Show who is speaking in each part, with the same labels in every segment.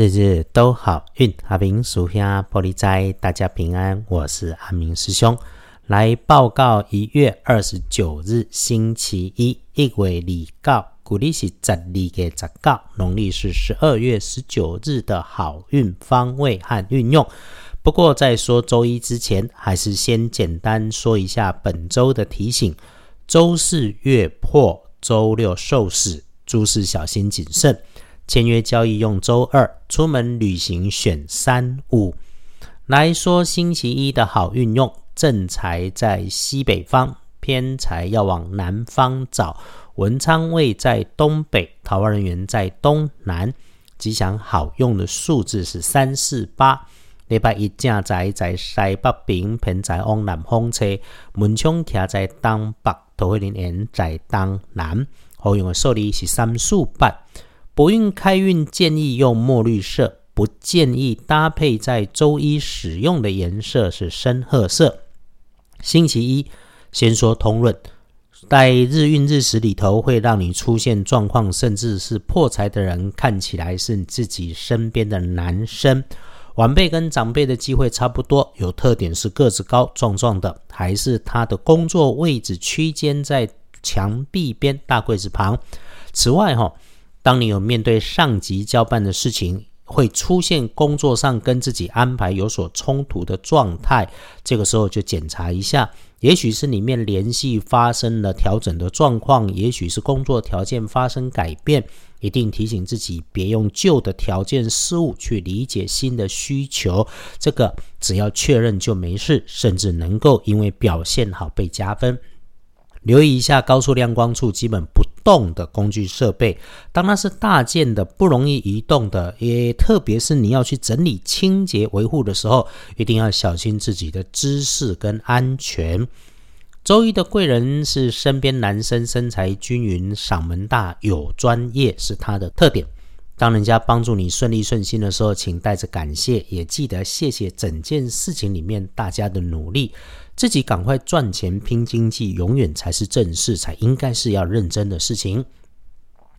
Speaker 1: 日日都好运，阿明属下玻璃斋，大家平安。我是阿明师兄，来报告一月二十九日星期一，一月二告，古历是十二月十告，农历是十二月十九日的好运方位和运用。不过在说周一之前，还是先简单说一下本周的提醒：周四月破，周六受死，诸事小心谨慎。签约交易用周二，出门旅行选三五。来说星期一的好运用，正财在西北方，偏财要往南方找。文昌位在东北，桃花人员在东南。吉祥好用的数字是三四八。礼拜一正财在西北边，偏财往南方车。门窗徛在东北，桃花人员在东南。好用的数字是三四八。博运开运建议用墨绿色，不建议搭配在周一使用的颜色是深褐色。星期一先说通论，在日运日时里头会让你出现状况，甚至是破财的人看起来是你自己身边的男生。晚辈跟长辈的机会差不多，有特点是个子高壮壮的，还是他的工作位置区间在墙壁边大柜子旁。此外，哈。当你有面对上级交办的事情，会出现工作上跟自己安排有所冲突的状态，这个时候就检查一下，也许是里面联系发生了调整的状况，也许是工作条件发生改变，一定提醒自己别用旧的条件事物去理解新的需求，这个只要确认就没事，甚至能够因为表现好被加分。留意一下高速亮光处基本不动的工具设备，当它是大件的、不容易移动的，也特别是你要去整理、清洁、维护的时候，一定要小心自己的姿势跟安全。周一的贵人是身边男生，身材均匀、嗓门大、有专业是他的特点。当人家帮助你顺利顺心的时候，请带着感谢，也记得谢谢整件事情里面大家的努力。自己赶快赚钱拼经济，永远才是正事，才应该是要认真的事情。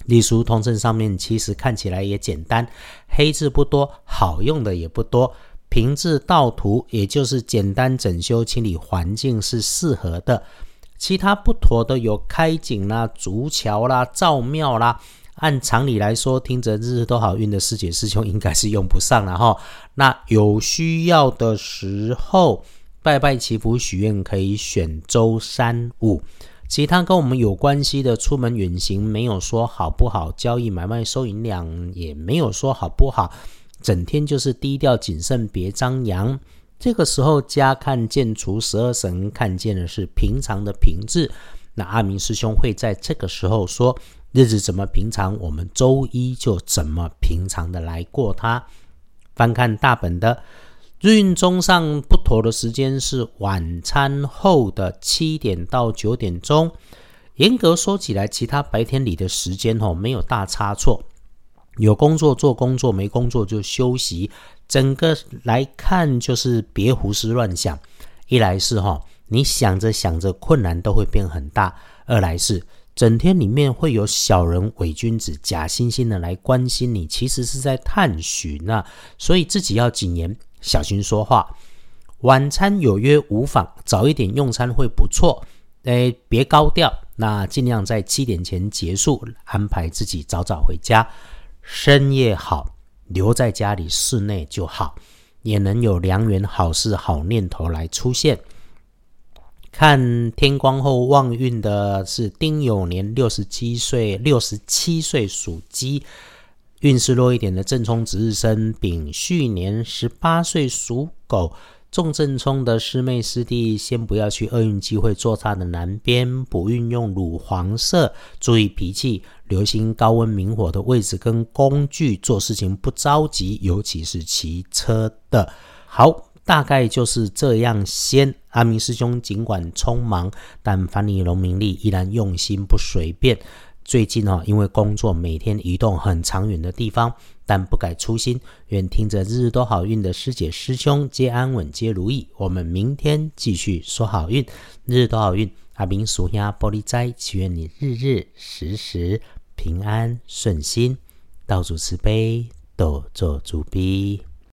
Speaker 1: 隶书通证上面其实看起来也简单，黑字不多，好用的也不多。平字盗图，也就是简单整修清理环境是适合的。其他不妥的有开井啦、筑桥啦、造庙啦。按常理来说，听着日日都好运的师姐师兄应该是用不上了哈。那有需要的时候。拜拜祈福许愿可以选周三五，其他跟我们有关系的出门远行没有说好不好，交易买卖收银两也没有说好不好，整天就是低调谨慎别张扬。这个时候家看见除十二神看见的是平常的平质，那阿明师兄会在这个时候说日子怎么平常，我们周一就怎么平常的来过它。翻看大本的。日运中上不妥的时间是晚餐后的七点到九点钟。严格说起来，其他白天里的时间哦没有大差错。有工作做工作，没工作就休息。整个来看就是别胡思乱想。一来是哈，你想着想着困难都会变很大；二来是整天里面会有小人、伪君子、假惺惺的来关心你，其实是在探寻啊。所以自己要谨言。小心说话，晚餐有约无妨，早一点用餐会不错。哎，别高调，那尽量在七点前结束，安排自己早早回家。深夜好，留在家里室内就好，也能有良缘好事好念头来出现。看天光后旺运的是丁酉年六十七岁，六十七岁属鸡。运势弱一点的正冲值日生丙戌年十八岁属狗，重正冲的师妹师弟先不要去厄运机会坐差的南边不运用乳黄色，注意脾气，留心高温明火的位置跟工具，做事情不着急，尤其是骑车的。好，大概就是这样。先阿明师兄尽管匆忙，但凡你农民力依然用心不随便。最近哦，因为工作每天移动很长远的地方，但不改初心。愿听着日日都好运的师姐师兄皆安稳皆如意。我们明天继续说好运，日日都好运。阿明属下玻璃斋，祈愿你日日时时平安顺心，道主慈悲。多做主笔。